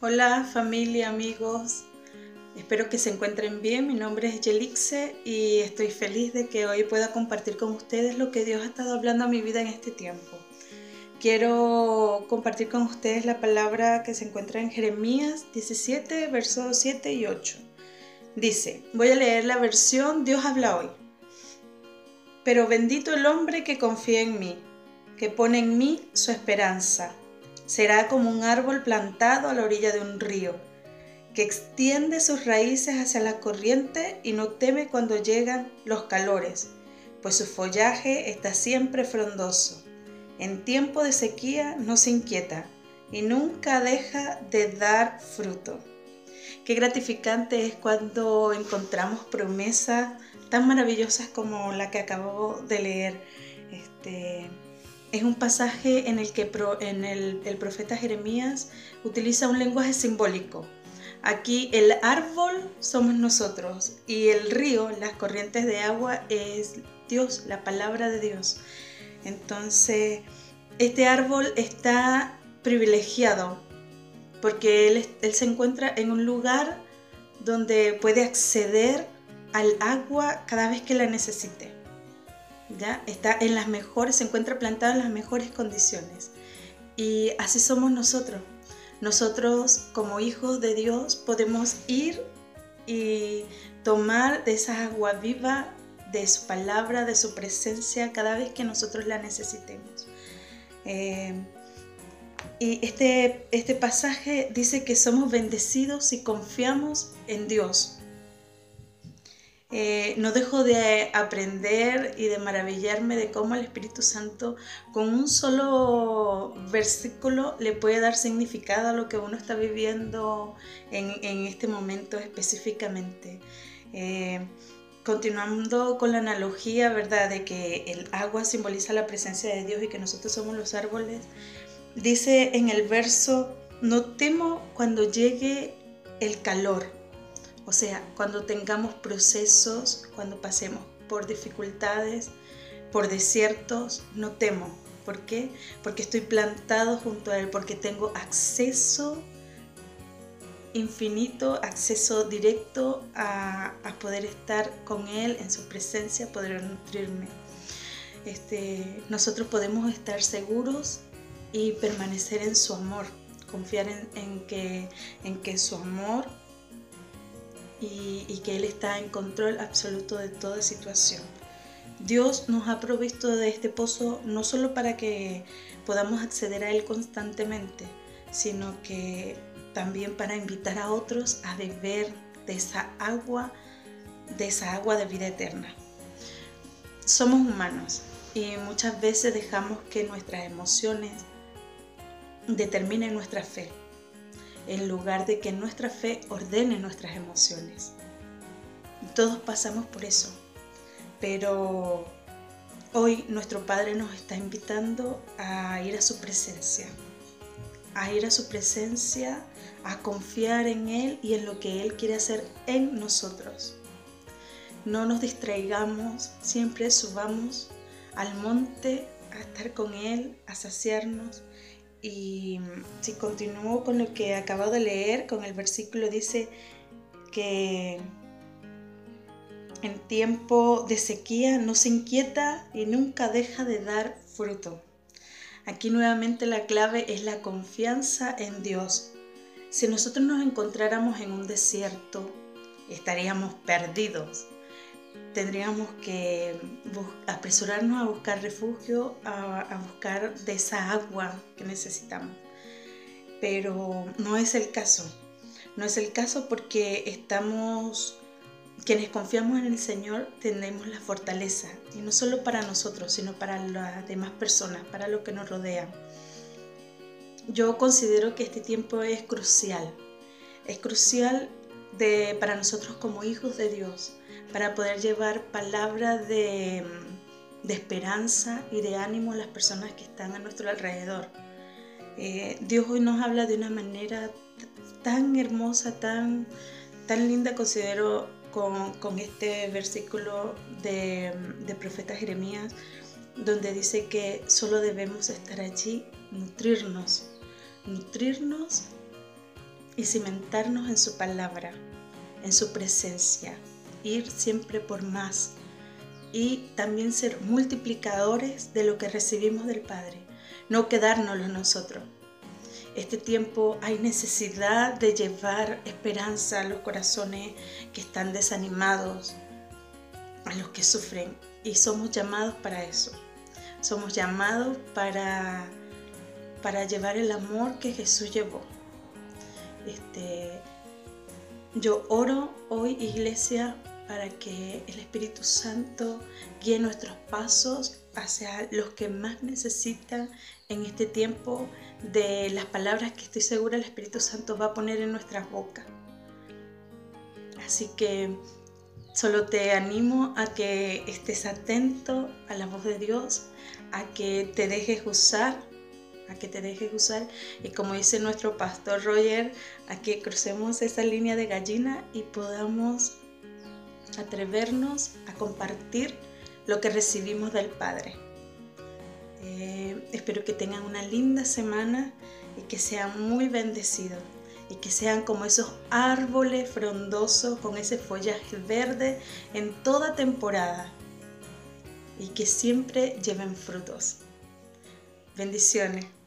Hola familia, amigos. Espero que se encuentren bien. Mi nombre es Yelixe y estoy feliz de que hoy pueda compartir con ustedes lo que Dios ha estado hablando a mi vida en este tiempo. Quiero compartir con ustedes la palabra que se encuentra en Jeremías 17, versos 7 y 8. Dice, voy a leer la versión Dios habla hoy. Pero bendito el hombre que confía en mí, que pone en mí su esperanza Será como un árbol plantado a la orilla de un río, que extiende sus raíces hacia la corriente y no teme cuando llegan los calores, pues su follaje está siempre frondoso. En tiempo de sequía no se inquieta y nunca deja de dar fruto. Qué gratificante es cuando encontramos promesas tan maravillosas como la que acabo de leer. Este, es un pasaje en el que el, profeta Jeremías utiliza un lenguaje simbólico. Aquí el árbol somos nosotros y el río, las corrientes de agua, es Dios, la palabra de Dios. Entonces, este árbol está privilegiado porque él, se encuentra en un lugar donde puede acceder al agua cada vez que la necesite. ¿Ya? Está en las mejores, se encuentra plantado en las mejores condiciones. Y así somos nosotros. Nosotros como hijos de Dios podemos ir y tomar de esa agua viva, de su palabra, de su presencia, cada vez que nosotros la necesitemos. Eh, y este, este pasaje dice que somos bendecidos y confiamos en Dios. Eh, no dejo de aprender y de maravillarme de cómo el Espíritu Santo con un solo versículo le puede dar significado a lo que uno está viviendo en, este momento específicamente. Eh, continuando con la analogía, ¿verdad?, de que el agua simboliza la presencia de Dios y que nosotros somos los árboles, dice en el verso, no temo cuando llegue el calor o sea, cuando tengamos procesos, cuando pasemos por dificultades, por desiertos, no temo. ¿Por qué? Porque estoy plantado junto a Él, porque tengo acceso infinito, acceso directo a, poder estar con Él en su presencia, poder nutrirme. Este, nosotros podemos estar seguros y permanecer en su amor, confiar en, que, en que su amor y, que Él está en control absoluto de toda situación. Dios nos ha provisto de este pozo no solo para que podamos acceder a Él constantemente, sino que también para invitar a otros a beber de esa agua, de esa agua de vida eterna. Somos humanos y muchas veces dejamos que nuestras emociones determinen nuestra fe en lugar de que nuestra fe ordene nuestras emociones. Todos pasamos por eso, pero hoy nuestro Padre nos está invitando a ir a su presencia, a ir a su presencia, a confiar en Él y en lo que Él quiere hacer en nosotros. No nos distraigamos, siempre subamos al monte a estar con Él, a saciarnos y si continúo con lo que acabo de leer, con el versículo dice que en tiempo de sequía no se inquieta y nunca deja de dar fruto. Aquí nuevamente la clave es la confianza en Dios. Si nosotros nos encontráramos en un desierto, estaríamos perdidos tendríamos que apresurarnos a buscar refugio, a, buscar de esa agua que necesitamos. Pero no es el caso. No es el caso porque estamos, quienes confiamos en el Señor, tenemos la fortaleza. Y no solo para nosotros, sino para las demás personas, para lo que nos rodea. Yo considero que este tiempo es crucial. Es crucial para nosotros como hijos de Dios para poder llevar palabras de, esperanza y de ánimo a las personas que están a nuestro alrededor. Eh, Dios hoy nos habla de una manera tan hermosa, tan, tan linda, considero, con, este versículo de, de profeta Jeremías, donde dice que solo debemos estar allí, nutrirnos, nutrirnos y cimentarnos en su palabra, en su presencia, ir siempre por más y también ser multiplicadores de lo que recibimos del Padre, no quedárnoslo nosotros. Este tiempo hay necesidad de llevar esperanza a los corazones que están desanimados, a los que sufren, y somos llamados para eso. Somos llamados para, para llevar el amor que Jesús llevó. Este, yo oro hoy, iglesia, para que el Espíritu Santo guíe nuestros pasos hacia los que más necesitan en este tiempo de las palabras que estoy segura el Espíritu Santo va a poner en nuestras bocas. Así que solo te animo a que estés atento a la voz de Dios, a que te dejes usar, a que te dejes usar y como dice nuestro pastor Roger, a que crucemos esa línea de gallina y podamos atrevernos a compartir lo que recibimos del Padre. Eh, espero que tengan una linda semana y que sean muy bendecidos y que sean como esos árboles frondosos con ese follaje verde en toda temporada y que siempre lleven frutos. Bendiciones.